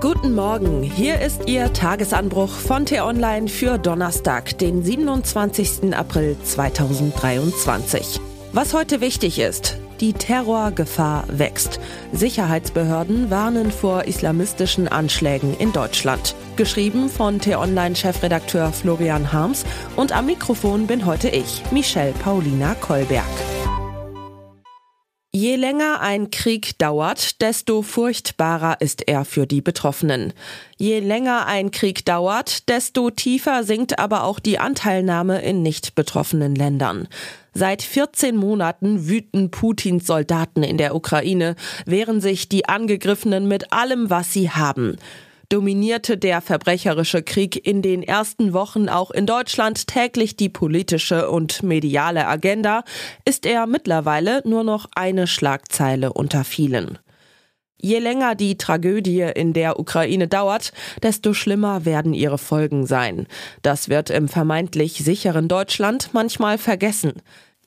Guten Morgen, hier ist Ihr Tagesanbruch von T-Online für Donnerstag, den 27. April 2023. Was heute wichtig ist, die Terrorgefahr wächst. Sicherheitsbehörden warnen vor islamistischen Anschlägen in Deutschland. Geschrieben von T-Online-Chefredakteur Florian Harms und am Mikrofon bin heute ich, Michelle Paulina Kolberg. Je länger ein Krieg dauert, desto furchtbarer ist er für die Betroffenen. Je länger ein Krieg dauert, desto tiefer sinkt aber auch die Anteilnahme in nicht betroffenen Ländern. Seit 14 Monaten wüten Putins Soldaten in der Ukraine, wehren sich die Angegriffenen mit allem, was sie haben dominierte der verbrecherische Krieg in den ersten Wochen auch in Deutschland täglich die politische und mediale Agenda, ist er mittlerweile nur noch eine Schlagzeile unter vielen. Je länger die Tragödie in der Ukraine dauert, desto schlimmer werden ihre Folgen sein. Das wird im vermeintlich sicheren Deutschland manchmal vergessen.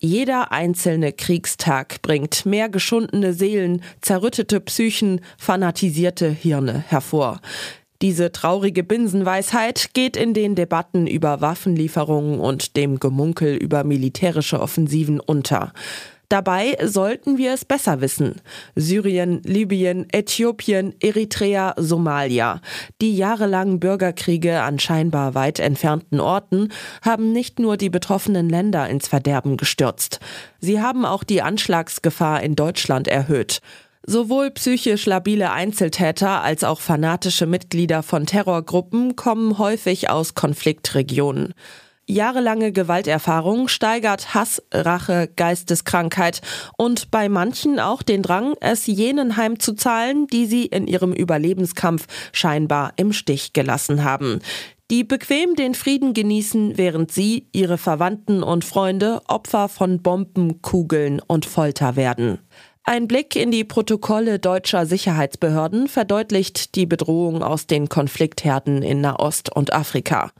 Jeder einzelne Kriegstag bringt mehr geschundene Seelen, zerrüttete Psychen, fanatisierte Hirne hervor. Diese traurige Binsenweisheit geht in den Debatten über Waffenlieferungen und dem Gemunkel über militärische Offensiven unter. Dabei sollten wir es besser wissen. Syrien, Libyen, Äthiopien, Eritrea, Somalia. Die jahrelangen Bürgerkriege an scheinbar weit entfernten Orten haben nicht nur die betroffenen Länder ins Verderben gestürzt. Sie haben auch die Anschlagsgefahr in Deutschland erhöht. Sowohl psychisch labile Einzeltäter als auch fanatische Mitglieder von Terrorgruppen kommen häufig aus Konfliktregionen. Jahrelange Gewalterfahrung steigert Hass, Rache, Geisteskrankheit und bei manchen auch den Drang, es jenen heimzuzahlen, die sie in ihrem Überlebenskampf scheinbar im Stich gelassen haben die bequem den Frieden genießen, während sie, ihre Verwandten und Freunde Opfer von Bomben, Kugeln und Folter werden. Ein Blick in die Protokolle deutscher Sicherheitsbehörden verdeutlicht die Bedrohung aus den Konfliktherden in Nahost und Afrika.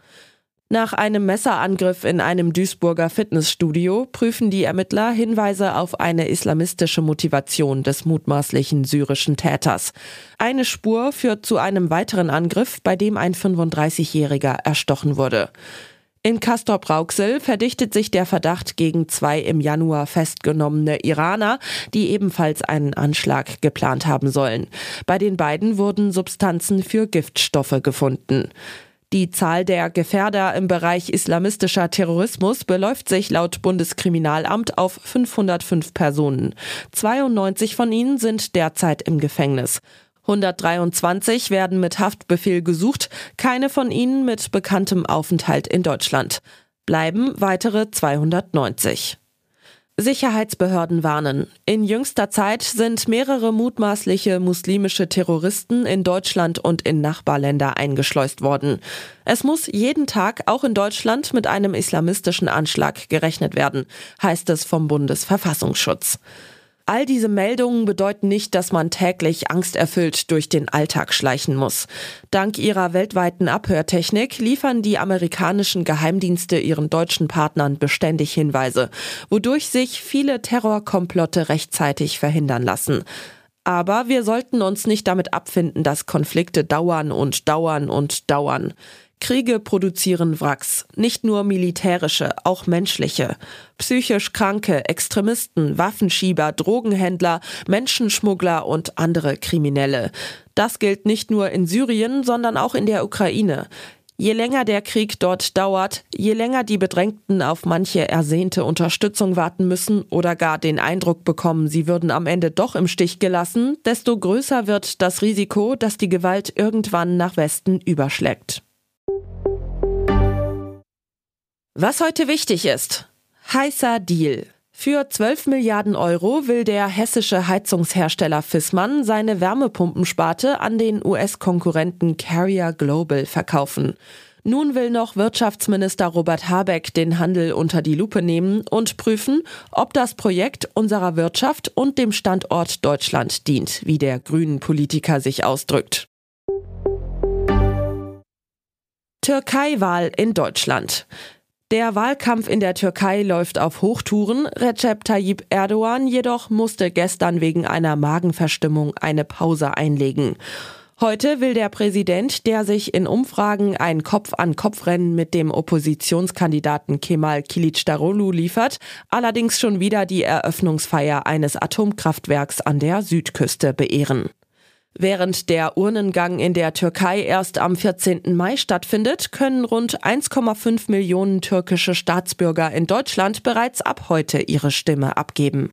Nach einem Messerangriff in einem Duisburger Fitnessstudio prüfen die Ermittler Hinweise auf eine islamistische Motivation des mutmaßlichen syrischen Täters. Eine Spur führt zu einem weiteren Angriff, bei dem ein 35-Jähriger erstochen wurde. In Castrop-Rauxel verdichtet sich der Verdacht gegen zwei im Januar festgenommene Iraner, die ebenfalls einen Anschlag geplant haben sollen. Bei den beiden wurden Substanzen für Giftstoffe gefunden. Die Zahl der Gefährder im Bereich islamistischer Terrorismus beläuft sich laut Bundeskriminalamt auf 505 Personen. 92 von ihnen sind derzeit im Gefängnis. 123 werden mit Haftbefehl gesucht, keine von ihnen mit bekanntem Aufenthalt in Deutschland. Bleiben weitere 290. Sicherheitsbehörden warnen. In jüngster Zeit sind mehrere mutmaßliche muslimische Terroristen in Deutschland und in Nachbarländer eingeschleust worden. Es muss jeden Tag auch in Deutschland mit einem islamistischen Anschlag gerechnet werden, heißt es vom Bundesverfassungsschutz. All diese Meldungen bedeuten nicht, dass man täglich angsterfüllt durch den Alltag schleichen muss. Dank ihrer weltweiten Abhörtechnik liefern die amerikanischen Geheimdienste ihren deutschen Partnern beständig Hinweise, wodurch sich viele Terrorkomplotte rechtzeitig verhindern lassen. Aber wir sollten uns nicht damit abfinden, dass Konflikte dauern und dauern und dauern. Kriege produzieren Wracks, nicht nur militärische, auch menschliche. Psychisch Kranke, Extremisten, Waffenschieber, Drogenhändler, Menschenschmuggler und andere Kriminelle. Das gilt nicht nur in Syrien, sondern auch in der Ukraine. Je länger der Krieg dort dauert, je länger die Bedrängten auf manche ersehnte Unterstützung warten müssen oder gar den Eindruck bekommen, sie würden am Ende doch im Stich gelassen, desto größer wird das Risiko, dass die Gewalt irgendwann nach Westen überschlägt. Was heute wichtig ist. Heißer Deal. Für 12 Milliarden Euro will der hessische Heizungshersteller Fissmann seine Wärmepumpensparte an den US-Konkurrenten Carrier Global verkaufen. Nun will noch Wirtschaftsminister Robert Habeck den Handel unter die Lupe nehmen und prüfen, ob das Projekt unserer Wirtschaft und dem Standort Deutschland dient, wie der grünen Politiker sich ausdrückt. Türkei-Wahl in Deutschland. Der Wahlkampf in der Türkei läuft auf Hochtouren. Recep Tayyip Erdogan jedoch musste gestern wegen einer Magenverstimmung eine Pause einlegen. Heute will der Präsident, der sich in Umfragen ein Kopf-an-Kopf-Rennen mit dem Oppositionskandidaten Kemal Kilicdaroglu liefert, allerdings schon wieder die Eröffnungsfeier eines Atomkraftwerks an der Südküste beehren. Während der Urnengang in der Türkei erst am 14. Mai stattfindet, können rund 1,5 Millionen türkische Staatsbürger in Deutschland bereits ab heute ihre Stimme abgeben.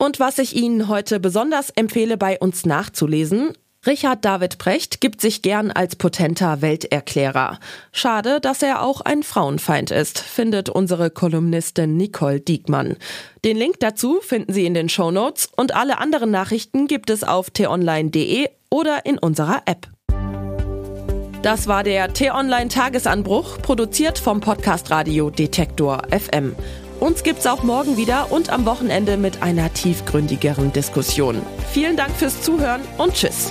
Und was ich Ihnen heute besonders empfehle, bei uns nachzulesen, Richard David Precht gibt sich gern als potenter Welterklärer. Schade, dass er auch ein Frauenfeind ist, findet unsere Kolumnistin Nicole Diekmann. Den Link dazu finden Sie in den Show Notes und alle anderen Nachrichten gibt es auf t-online.de oder in unserer App. Das war der T-Online Tagesanbruch, produziert vom Podcast Radio Detektor FM. Uns gibt's auch morgen wieder und am Wochenende mit einer tiefgründigeren Diskussion. Vielen Dank fürs Zuhören und Tschüss.